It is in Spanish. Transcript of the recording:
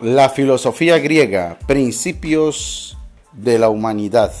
La filosofía griega, principios de la humanidad.